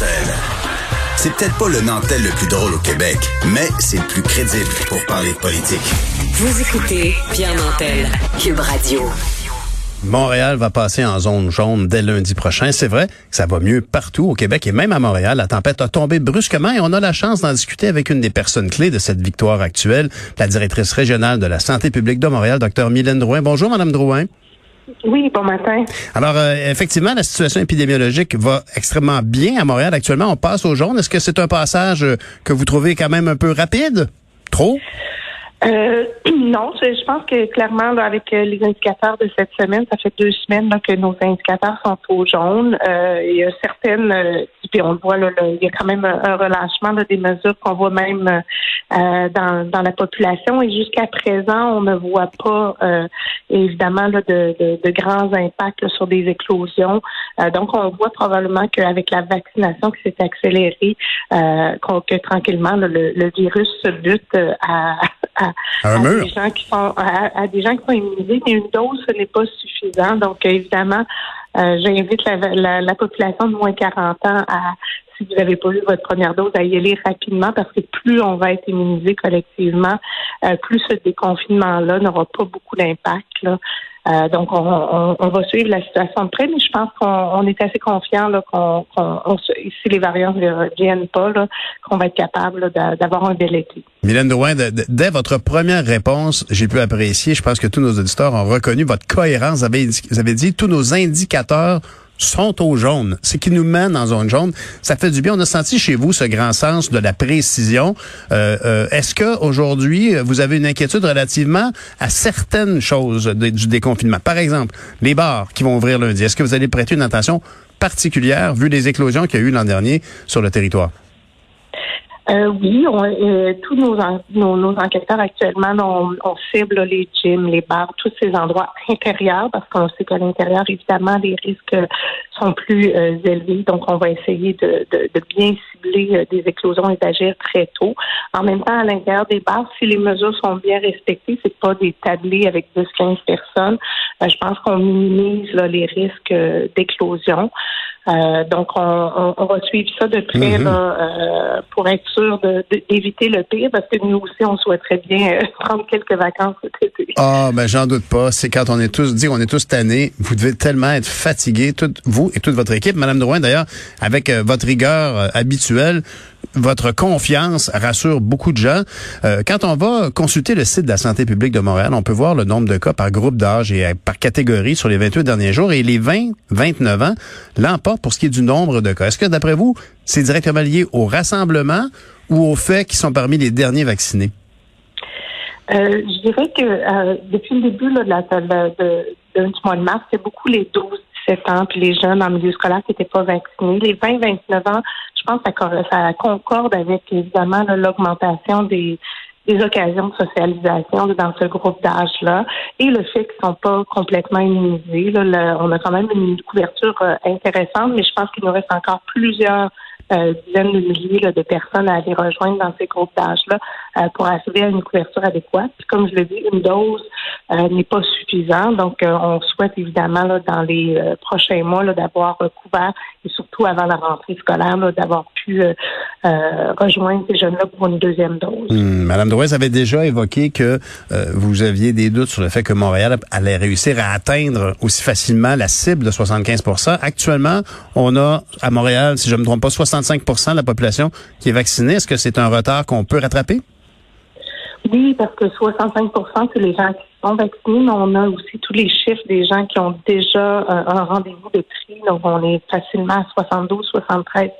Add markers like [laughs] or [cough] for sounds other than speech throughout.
Nantel. C'est peut-être pas le Nantel le plus drôle au Québec, mais c'est le plus crédible pour parler de politique. Vous écoutez Pierre Nantel, Cube Radio. Montréal va passer en zone jaune dès lundi prochain. C'est vrai que ça va mieux partout au Québec et même à Montréal. La tempête a tombé brusquement et on a la chance d'en discuter avec une des personnes clés de cette victoire actuelle, la directrice régionale de la santé publique de Montréal, Dr Mylène Drouin. Bonjour, Madame Drouin. Oui, bon matin. Alors, euh, effectivement, la situation épidémiologique va extrêmement bien à Montréal actuellement. On passe au jaune. Est-ce que c'est un passage euh, que vous trouvez quand même un peu rapide? Trop? Euh, [clears throat] non, je, je pense que clairement, là, avec euh, les indicateurs de cette semaine, ça fait deux semaines là, que nos indicateurs sont au jaune. Euh, il y a certaines, euh, puis on le voit, là, là, il y a quand même un, relâchement là, des mesures qu'on voit même euh, dans, dans la population. Et jusqu'à présent, on ne voit pas évidemment là, de, de, de grands impacts sur des éclosions. Donc, on voit probablement qu'avec la vaccination qui s'est accélérée, qu'on- que tranquillement le, le virus se bute à, à, des gens qui sont à, à des gens qui sont immunisés, mais une dose, ce n'est pas suffisant. Donc, évidemment, euh, j'invite la, la, la population de moins 40 ans à, si vous n'avez pas eu votre première dose, à y aller rapidement parce que plus on va être immunisé collectivement, euh, plus ce déconfinement-là n'aura pas beaucoup d'impact. Euh, donc, on, va suivre la situation de près, mais je pense qu'on on est assez confiant qu'on, si les variants ne reviennent pas, qu'on va être capable d'avoir un bel été. Mylène Drouin, dès votre première réponse, j'ai pu apprécier, je pense que tous nos auditeurs ont reconnu votre cohérence. Vous avez dit tous nos indicateurs sont au jaune. Ce qui nous mène en zone jaune, ça fait du bien. On a senti chez vous ce grand sens de la précision. Euh, euh, Est-ce que aujourd'hui vous avez une inquiétude relativement à certaines choses du déconfinement? Par exemple, les bars qui vont ouvrir lundi. Est-ce que vous allez prêter une attention particulière vu les éclosions qu'il y a eu l'an dernier sur le territoire? Euh, oui, on, euh, tous nos, en- nos, nos enquêteurs actuellement, on, on cible les gyms, les bars, tous ces endroits intérieurs, parce qu'on sait qu'à l'intérieur, évidemment, les risques sont plus euh, élevés. Donc, on va essayer de, de, de bien cibler euh, des éclosions et d'agir très tôt. En même temps, à l'intérieur des bars, si les mesures sont bien respectées, c'est pas des tablés avec 10-15 personnes. euh, je pense qu'on minimise là, les risques euh, d'éclosion. Donc, on, on, on va suivre ça de près Mhm. là, euh, pour être sûr d'éviter le pire, parce que nous aussi, on souhaiterait bien [laughs] prendre quelques vacances cet. Ah, ben j'en doute pas. C'est quand on est tous dit, on est tous tannés. Vous devez tellement être fatigués, vous et toute votre équipe, Madame Drouin. D'ailleurs, avec euh, votre rigueur euh, habituelle, votre confiance rassure beaucoup de gens. Euh, quand on va consulter le site de la santé publique de Montréal, on peut voir le nombre de cas par groupe d'âge et par catégorie sur les 28 derniers jours. Et les 20-29 ans l'emportent pour ce qui est du nombre de cas. Est-ce que, d'après vous, c'est directement lié au rassemblement ou au fait qu'ils sont parmi les derniers vaccinés? Euh, je dirais que euh, depuis le début là, de la, de, de- du mois de mars, c'est beaucoup les 12-17 ans puis les jeunes en milieu scolaire qui n'étaient pas vaccinés. Les 20-29 ans, je pense que ça, ça concorde avec évidemment l'augmentation des des occasions de socialisation dans ce groupe d'âge-là et le fait qu'ils sont pas complètement immunisés. Là, on a quand même une couverture euh, intéressante, mais je pense qu'il nous reste encore plusieurs euh, dizaines de milliers là, de personnes à aller rejoindre dans ces groupes d'âge-là euh, pour à une couverture adéquate. Puis comme je l'ai dit, une dose euh, n'est pas suffisante. Donc, euh, on souhaite évidemment là, dans les euh, prochains mois d'avoir couvert et surtout avant la rentrée scolaire, d'avoir pu euh, euh, rejoindre ces jeunes-là pour une deuxième dose. Hmm, Madame Drouez avait déjà évoqué que euh, vous aviez des doutes sur le fait que Montréal allait réussir à atteindre aussi facilement la cible de 75% Actuellement, on a à Montréal, si je ne me trompe pas, 65% de la population qui est vaccinée. Est-ce que c'est un retard qu'on peut rattraper? Oui, parce que 65% c'est les gens qui sont vaccinés, mais on a aussi tous les chiffres des gens qui ont déjà euh, un rendez-vous de prix. Donc, on est facilement à 72-73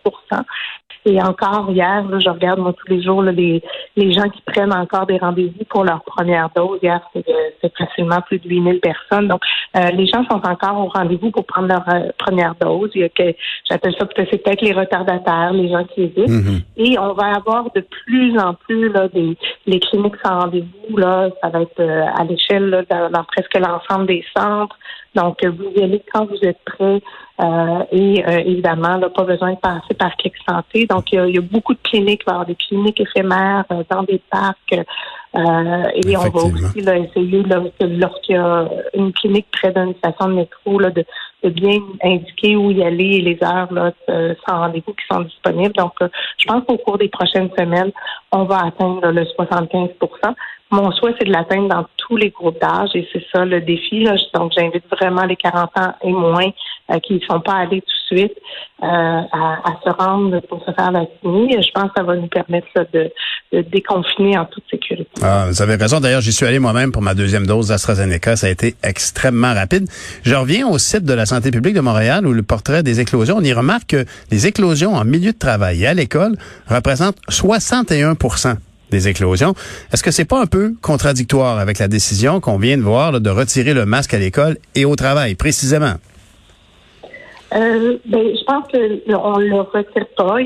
Et encore hier, là, je regarde moi tous les jours là, les, les gens qui prennent encore des rendez-vous pour leur première dose. Hier, c'est facilement plus de 8000 personnes. Donc, euh, les gens sont encore au rendez-vous pour prendre leur euh, première dose. Il y a que j'appelle ça peut-être c'est peut-être les retardataires, les gens qui hésitent. Mhm. Et on va avoir de plus en plus là, des les cliniques sans rendez-vous. Là, ça va être euh, à l'échelle dans, dans presque l'ensemble des centres. Donc, euh, vous y allez quand vous êtes prêt. Euh, et euh, évidemment, là, pas besoin de passer par Clic Santé. Donc, il y, a, il y a beaucoup de cliniques, il va y avoir des cliniques éphémères euh, dans des parcs. Euh, et on va aussi là, essayer, là, lorsqu'il y a une clinique près d'une station de métro, là, de, de bien indiquer où y aller et les heures là, euh, sans rendez-vous qui sont disponibles. Donc, euh, je pense qu'au cours des prochaines semaines, on va atteindre là, le 75% mon souhait, c'est de l'atteindre dans tous les groupes d'âge et c'est ça le défi. Là. Donc, j'invite vraiment les 40 ans et moins euh, qui ne sont pas allés tout de suite euh, à, à se rendre pour se faire vacciner. Je pense que ça va nous permettre là, de, de déconfiner en toute sécurité. Ah, vous avez raison. D'ailleurs, j'y suis allé moi-même pour ma deuxième dose d'AstraZeneca. Ça a été extrêmement rapide. Je reviens au site de la santé publique de Montréal où le portrait des éclosions, on y remarque que les éclosions en milieu de travail et à l'école représentent 61% des éclosions. Est-ce que c'est pas un peu contradictoire avec la décision qu'on vient de voir là, de retirer le masque à l'école et au travail, précisément? Euh, ben, je pense qu'on ne le retire pas.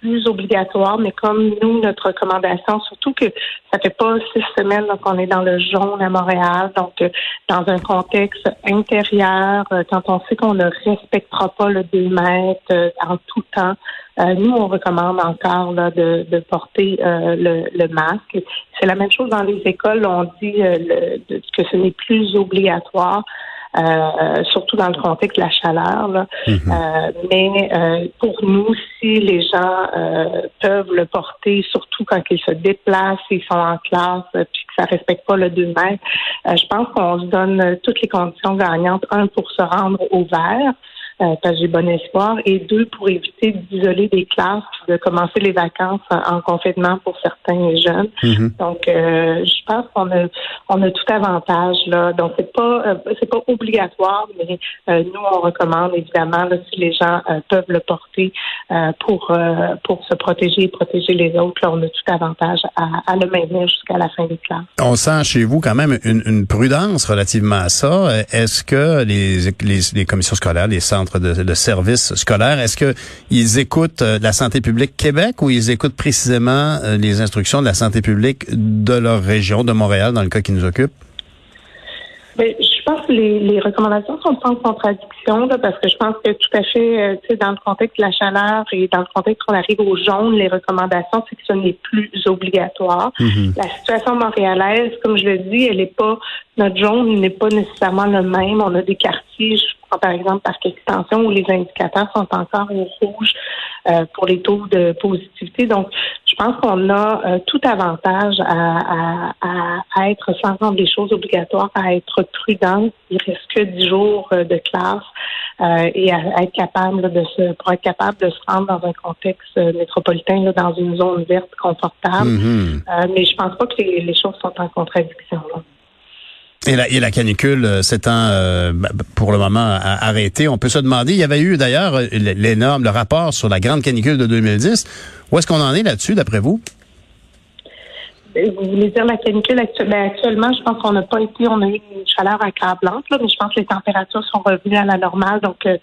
Plus obligatoire, mais comme nous, notre recommandation, surtout que ça fait pas six semaines là, qu'on est dans le jaune à Montréal, donc euh, dans un contexte intérieur, euh, quand on sait qu'on ne respectera pas le 2 mètres euh, en tout temps, nous, on recommande encore là, de, de porter euh, le, le masque. C'est la même chose dans les écoles. On dit euh, que ce n'est plus obligatoire. Euh, surtout dans le contexte de la chaleur. Là. Euh, mais euh, pour nous, si les gens euh, peuvent le porter, surtout quand ils se déplacent, ils sont en classe, euh, puis que ça respecte pas le 2 mètres, euh, je pense qu'on se donne toutes les conditions gagnantes. Un, pour se rendre au vert, euh, parce que j'ai bon espoir, et deux, pour éviter d'isoler des classes, de commencer les vacances en, en confinement pour certains jeunes. Donc, euh, je pense qu'on a, on a tout avantage là. Donc, c'est pas, euh, c'est pas obligatoire, mais euh, nous, on recommande évidemment là, si les gens euh, peuvent le porter euh, pour euh, pour se protéger et protéger les autres. Là, on a tout avantage à, à le maintenir jusqu'à la fin des classes. On sent chez vous quand même une, une prudence relativement à ça. Est-ce que les, les, les commissions scolaires, les centres de, de services scolaires, est-ce que ils écoutent euh, la santé publique Québec ou ils écoutent précisément euh, les instructions de la santé publique de leur région, de Montréal, dans le cas qui nous occupe? Ben, je pense que les, les recommandations sont pas en contradiction, là, parce que je pense que tout à fait, euh, tu sais, dans le contexte de la chaleur et dans le contexte qu'on arrive au jaune, les recommandations, c'est que ce n'est plus obligatoire. La situation montréalaise, comme je le dis, elle n'est pas, notre jaune n'est pas nécessairement le même. On a des quartiers, je prends par exemple Parc Extension, où les indicateurs sont encore au rouge pour les taux de positivité. Donc, je pense qu'on a euh, tout avantage à, à, à, être, sans rendre les choses obligatoires, à être prudent. Il reste que 10 jours euh, de classe euh, et à, être capable là, de se, pour être capable de se rendre dans un contexte euh, métropolitain, là, dans une zone verte confortable. Mhm. Euh, mais je pense pas que les, les choses sont en contradiction. Là. Et la, et la canicule euh, s'étant euh, bah, bah, pour le moment arrêtée, on peut se demander, il y avait eu d'ailleurs euh, l'énorme, le rapport sur la grande canicule de 2010. Où est-ce qu'on en est là-dessus, d'après vous? Euh, Vous voulez dire la canicule actu- ben, actuellement, je pense qu'on n'a pas été, on a eu une chaleur accablante, là, mais je pense que les températures sont revenues à la normale. Donc, euh,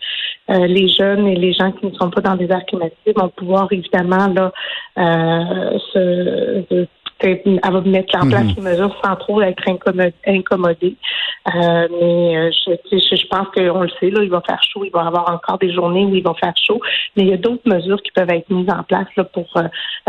euh, les jeunes et les gens qui ne sont pas dans des aires climatisées vont pouvoir évidemment là euh, se, se- peut-être avoir- mettre en place les mesures sans trop être incommodé. incommodés. Euh, mais euh, je, je, je pense qu'on le sait, là, il va faire chaud, il va y avoir encore des journées où il va faire chaud, mais il y a d'autres mesures qui peuvent être mises en place là, pour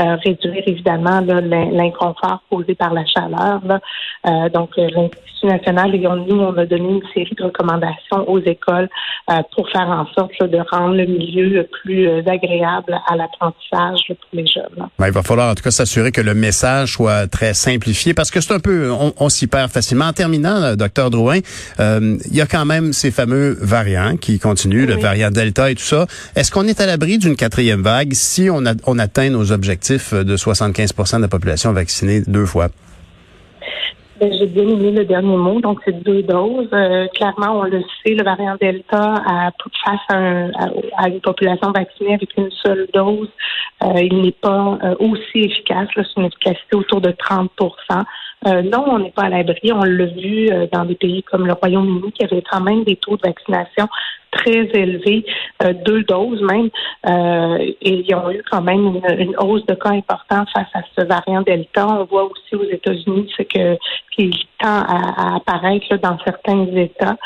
euh, réduire évidemment l'inconfort causé par la chaleur. Là. Euh, donc, euh, l'Institut national, et on- nous, on a donné une série de recommandations aux écoles euh, pour faire en sorte là, de rendre le milieu plus agréable à l'apprentissage pour les jeunes. Ben, il va falloir en tout cas s'assurer que le message soit très simplifié parce que c'est un peu, on, on s'y perd facilement. En terminant, docteur Drouin, euh, il y a quand même ces fameux variants qui continuent, le variant Delta et tout ça. Est-ce qu'on est à l'abri d'une quatrième vague si on, a- on atteint nos objectifs? De 75 de la population vaccinée deux fois? J'ai bien aimé le dernier mot, donc c'est deux doses. Euh, clairement, on le sait, le variant Delta, face à, un- à- à une population vaccinée avec une seule dose, euh, il n'est pas euh, aussi efficace. C'est une efficacité autour de 30 euh, non, on n'est pas à l'abri. On l'a vu dans des pays comme le Royaume-Uni qui avait quand même des taux de vaccination très élevés, euh, deux doses même, euh, et ils ont eu quand même une, une hausse de cas importante face à ce variant Delta. On voit aussi aux États-Unis ce que à, à apparaître là, dans certains États.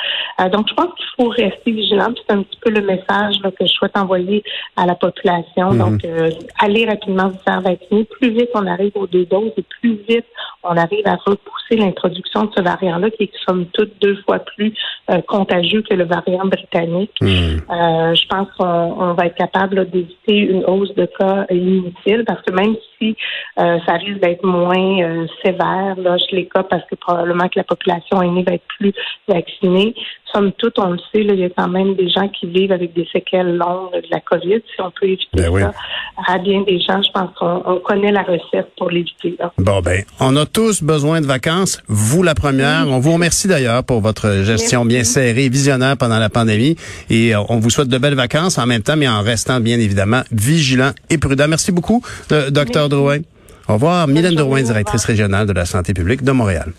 Euh, donc, je pense qu'il faut rester vigilant. C'est un petit peu le message là, que je souhaite envoyer à la population. Donc, euh, allez rapidement vous faire vacciner. Plus vite on arrive aux deux doses et plus vite on arrive à repousser l'introduction de ce variant-là qui est somme toute deux fois plus euh, contagieux que le variant britannique. Euh, je pense qu'on on va être capable d'éviter une hausse de cas inutile parce que même si ça risque d'être moins sévère là, chez les cas parce que probablement que la population aînée va être plus vaccinée, somme toute, on le sait, là, il y a quand même des gens qui vivent avec des séquelles longues de la COVID. Si on peut éviter Ben oui. ça à bien des gens, je pense qu'on on connaît la recette pour l'éviter. là. Bon, ben, on a tous besoin de vacances. Vous, la première. On vous remercie d'ailleurs pour votre gestion bien serrée, visionnaire pendant la pandémie. Et euh, on vous souhaite de belles vacances en même temps, mais en restant bien évidemment vigilant et prudent. Merci beaucoup, euh, docteur Drouin. Au revoir. Mylène Drouin, directrice régionale de la santé publique de Montréal.